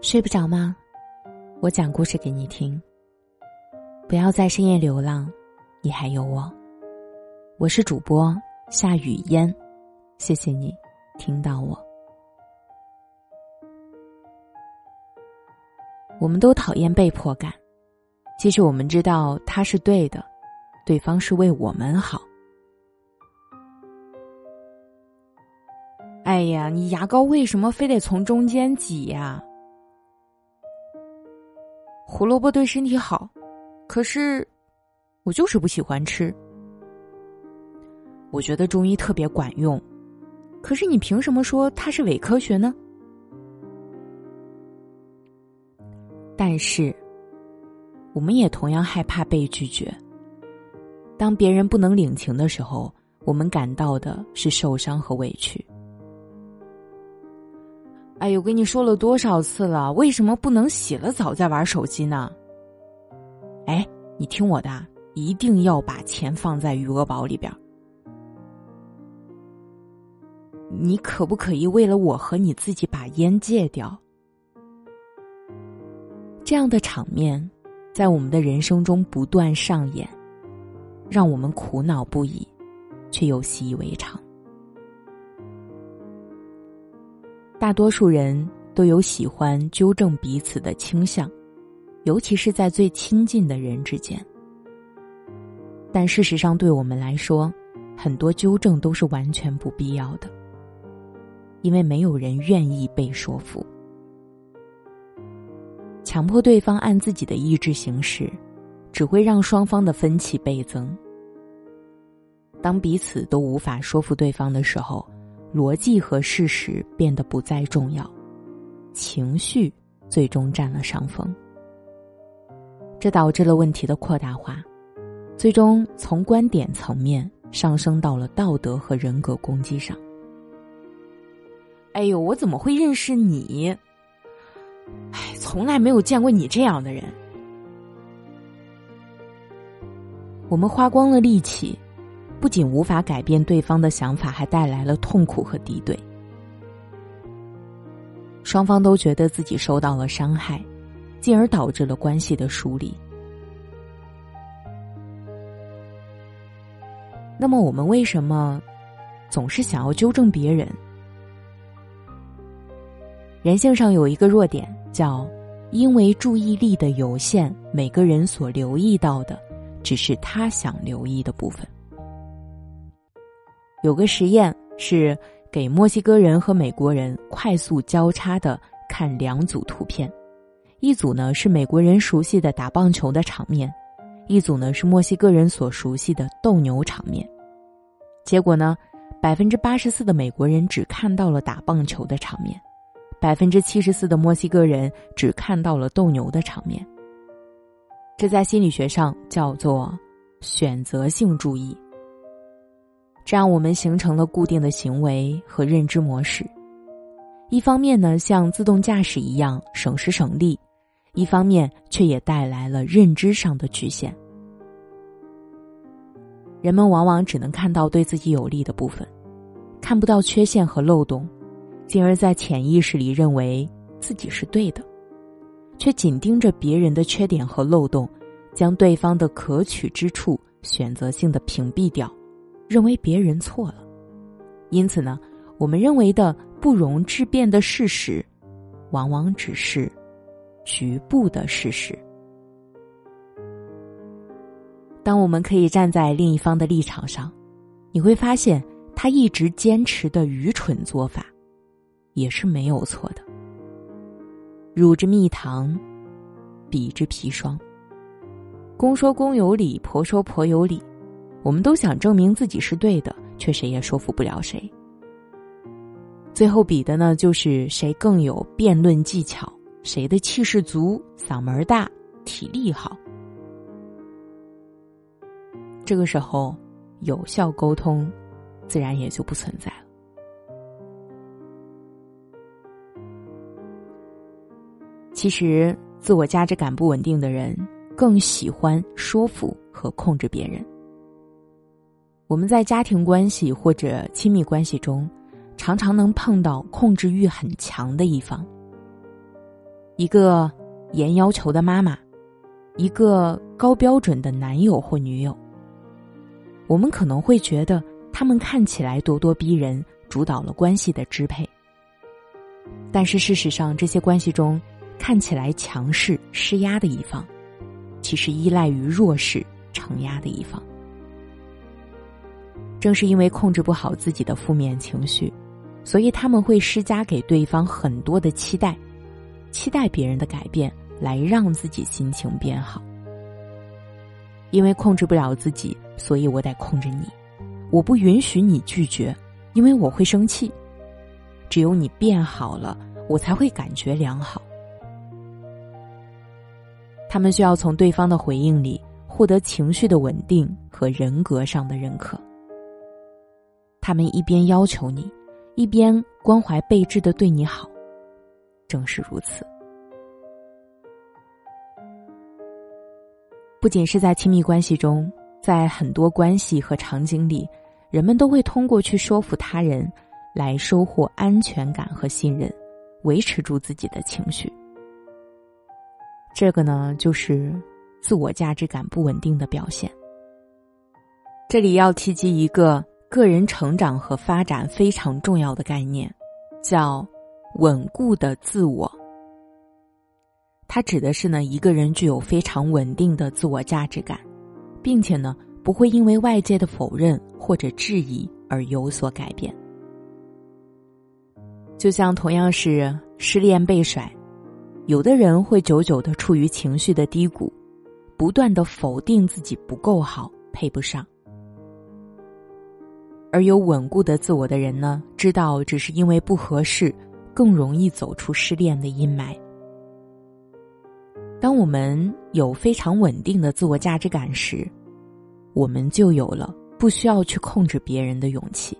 睡不着吗？我讲故事给你听。不要在深夜流浪，你还有我。我是主播夏雨嫣，谢谢你听到我。我们都讨厌被迫感，即使我们知道他是对的，对方是为我们好。哎呀，你牙膏为什么非得从中间挤呀？胡萝卜对身体好，可是我就是不喜欢吃。我觉得中医特别管用，可是你凭什么说它是伪科学呢？但是，我们也同样害怕被拒绝。当别人不能领情的时候，我们感到的是受伤和委屈。哎呦，跟你说了多少次了？为什么不能洗了澡再玩手机呢？哎，你听我的，一定要把钱放在余额宝里边。你可不可以为了我和你自己把烟戒掉？这样的场面，在我们的人生中不断上演，让我们苦恼不已，却又习以为常。大多数人都有喜欢纠正彼此的倾向，尤其是在最亲近的人之间。但事实上，对我们来说，很多纠正都是完全不必要的，因为没有人愿意被说服。强迫对方按自己的意志行事，只会让双方的分歧倍增。当彼此都无法说服对方的时候。逻辑和事实变得不再重要，情绪最终占了上风，这导致了问题的扩大化，最终从观点层面上升到了道德和人格攻击上。哎呦，我怎么会认识你？哎，从来没有见过你这样的人。我们花光了力气。不仅无法改变对方的想法，还带来了痛苦和敌对。双方都觉得自己受到了伤害，进而导致了关系的疏离。那么，我们为什么总是想要纠正别人？人性上有一个弱点，叫因为注意力的有限，每个人所留意到的只是他想留意的部分。有个实验是给墨西哥人和美国人快速交叉的看两组图片，一组呢是美国人熟悉的打棒球的场面，一组呢是墨西哥人所熟悉的斗牛场面。结果呢，百分之八十四的美国人只看到了打棒球的场面，百分之七十四的墨西哥人只看到了斗牛的场面。这在心理学上叫做选择性注意。这样，我们形成了固定的行为和认知模式。一方面呢，像自动驾驶一样省时省力；一方面却也带来了认知上的局限。人们往往只能看到对自己有利的部分，看不到缺陷和漏洞，进而，在潜意识里认为自己是对的，却紧盯着别人的缺点和漏洞，将对方的可取之处选择性的屏蔽掉。认为别人错了，因此呢，我们认为的不容置辩的事实，往往只是局部的事实。当我们可以站在另一方的立场上，你会发现他一直坚持的愚蠢做法，也是没有错的。乳之蜜糖，彼之砒霜。公说公有理，婆说婆有理。我们都想证明自己是对的，却谁也说服不了谁。最后比的呢，就是谁更有辩论技巧，谁的气势足、嗓门大、体力好。这个时候，有效沟通自然也就不存在了。其实，自我价值感不稳定的人更喜欢说服和控制别人。我们在家庭关系或者亲密关系中，常常能碰到控制欲很强的一方。一个严要求的妈妈，一个高标准的男友或女友。我们可能会觉得他们看起来咄咄逼人，主导了关系的支配。但是事实上，这些关系中看起来强势施压的一方，其实依赖于弱势承压的一方。正是因为控制不好自己的负面情绪，所以他们会施加给对方很多的期待，期待别人的改变来让自己心情变好。因为控制不了自己，所以我得控制你。我不允许你拒绝，因为我会生气。只有你变好了，我才会感觉良好。他们需要从对方的回应里获得情绪的稳定和人格上的认可。他们一边要求你，一边关怀备至的对你好。正是如此。不仅是在亲密关系中，在很多关系和场景里，人们都会通过去说服他人。来收获安全感和信任，维持住自己的情绪。这个呢，就是自我价值感不稳定的表现。这里要提及一个个人成长和发展非常重要的概念，叫稳固的自我。它指的是呢，一个人具有非常稳定的自我价值感，并且呢，不会因为外界的否认或者质疑而有所改变。就像同样是失恋被甩，有的人会久久的处于情绪的低谷，不断的否定自己不够好、配不上；而有稳固的自我的人呢，知道只是因为不合适，更容易走出失恋的阴霾。当我们有非常稳定的自我价值感时，我们就有了不需要去控制别人的勇气。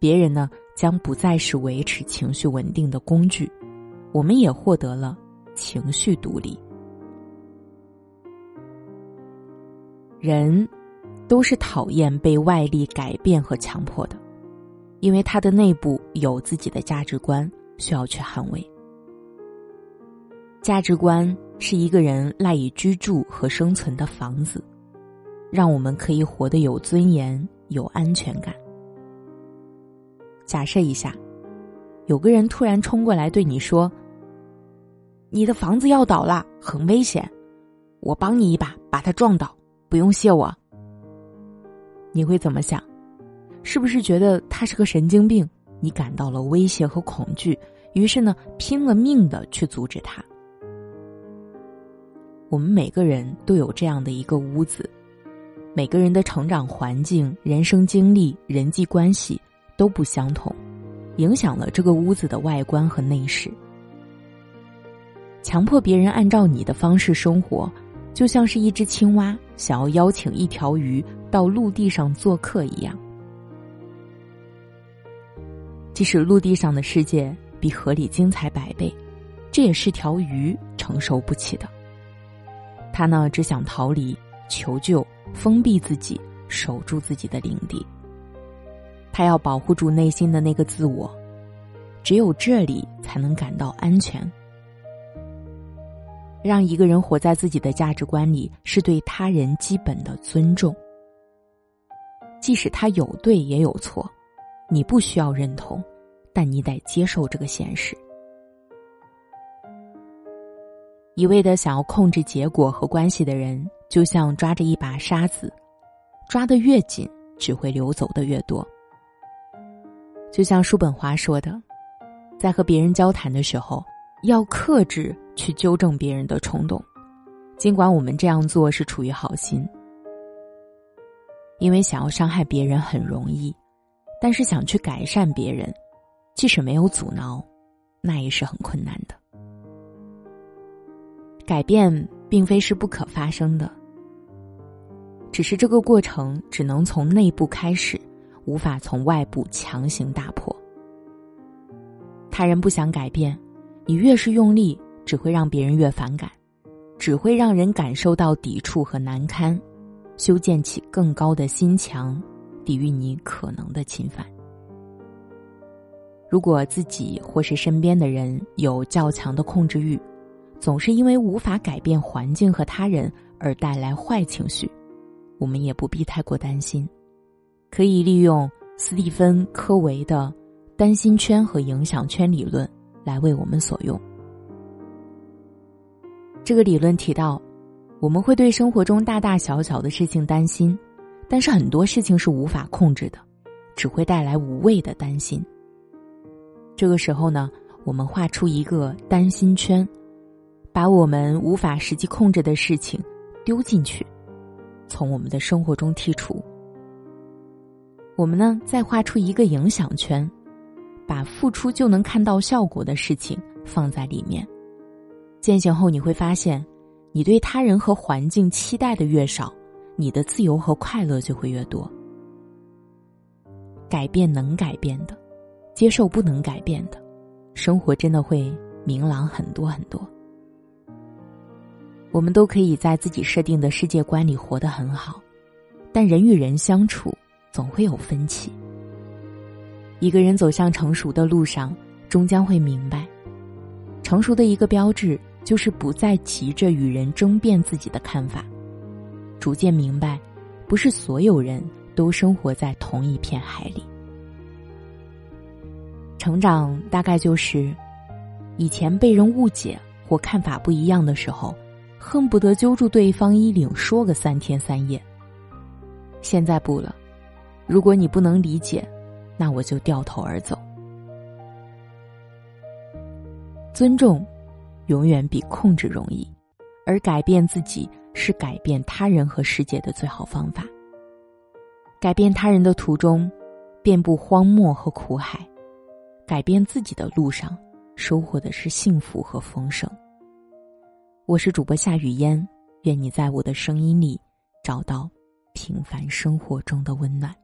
别人呢？将不再是维持情绪稳定的工具，我们也获得了情绪独立。人都是讨厌被外力改变和强迫的，因为他的内部有自己的价值观需要去捍卫。价值观是一个人赖以居住和生存的房子，让我们可以活得有尊严、有安全感。假设一下，有个人突然冲过来对你说：“你的房子要倒了，很危险，我帮你一把，把它撞倒，不用谢我。”你会怎么想？是不是觉得他是个神经病？你感到了威胁和恐惧，于是呢，拼了命的去阻止他。我们每个人都有这样的一个屋子，每个人的成长环境、人生经历、人际关系。都不相同，影响了这个屋子的外观和内饰。强迫别人按照你的方式生活，就像是一只青蛙想要邀请一条鱼到陆地上做客一样。即使陆地上的世界比河里精彩百倍，这也是条鱼承受不起的。他呢，只想逃离、求救、封闭自己，守住自己的领地。他要保护住内心的那个自我，只有这里才能感到安全。让一个人活在自己的价值观里，是对他人基本的尊重。即使他有对也有错，你不需要认同，但你得接受这个现实。一味的想要控制结果和关系的人，就像抓着一把沙子，抓得越紧，只会流走的越多。就像叔本华说的，在和别人交谈的时候，要克制去纠正别人的冲动，尽管我们这样做是出于好心。因为想要伤害别人很容易，但是想去改善别人，即使没有阻挠，那也是很困难的。改变并非是不可发生的，只是这个过程只能从内部开始。无法从外部强行打破。他人不想改变，你越是用力，只会让别人越反感，只会让人感受到抵触和难堪，修建起更高的心墙，抵御你可能的侵犯。如果自己或是身边的人有较强的控制欲，总是因为无法改变环境和他人而带来坏情绪，我们也不必太过担心，可以利用斯蒂芬·科维的担心圈和影响圈理论来为我们所用。这个理论提到，我们会对生活中大大小小的事情担心，但是很多事情是无法控制的，只会带来无谓的担心。这个时候呢，我们画出一个担心圈，把我们无法实际控制的事情丢进去，从我们的生活中剔除。我们呢，再画出一个影响圈，把付出就能看到效果的事情放在里面。践行后，你会发现，你对他人和环境期待的越少，你的自由和快乐就会越多。改变能改变的。接受不能改变的，生活真的会明朗很多很多。我们都可以在自己设定的世界观里活得很好，但人与人相处总会有分歧。一个人走向成熟的路上，终将会明白，成熟的一个标志就是不再急着与人争辩自己的看法，逐渐明白，不是所有人都生活在同一片海里。成长大概就是，以前被人误解或看法不一样的时候，恨不得揪住对方衣领说个三天三夜。现在不了，如果你不能理解，那我就掉头而走。尊重，永远比控制容易，而改变自己是改变他人和世界的最好方法。改变他人的途中，遍布荒漠和苦海。改变自己的路上，收获的是幸福和丰盛。我是主播夏雨嫣，愿你在我的声音里找到平凡生活中的温暖。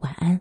晚安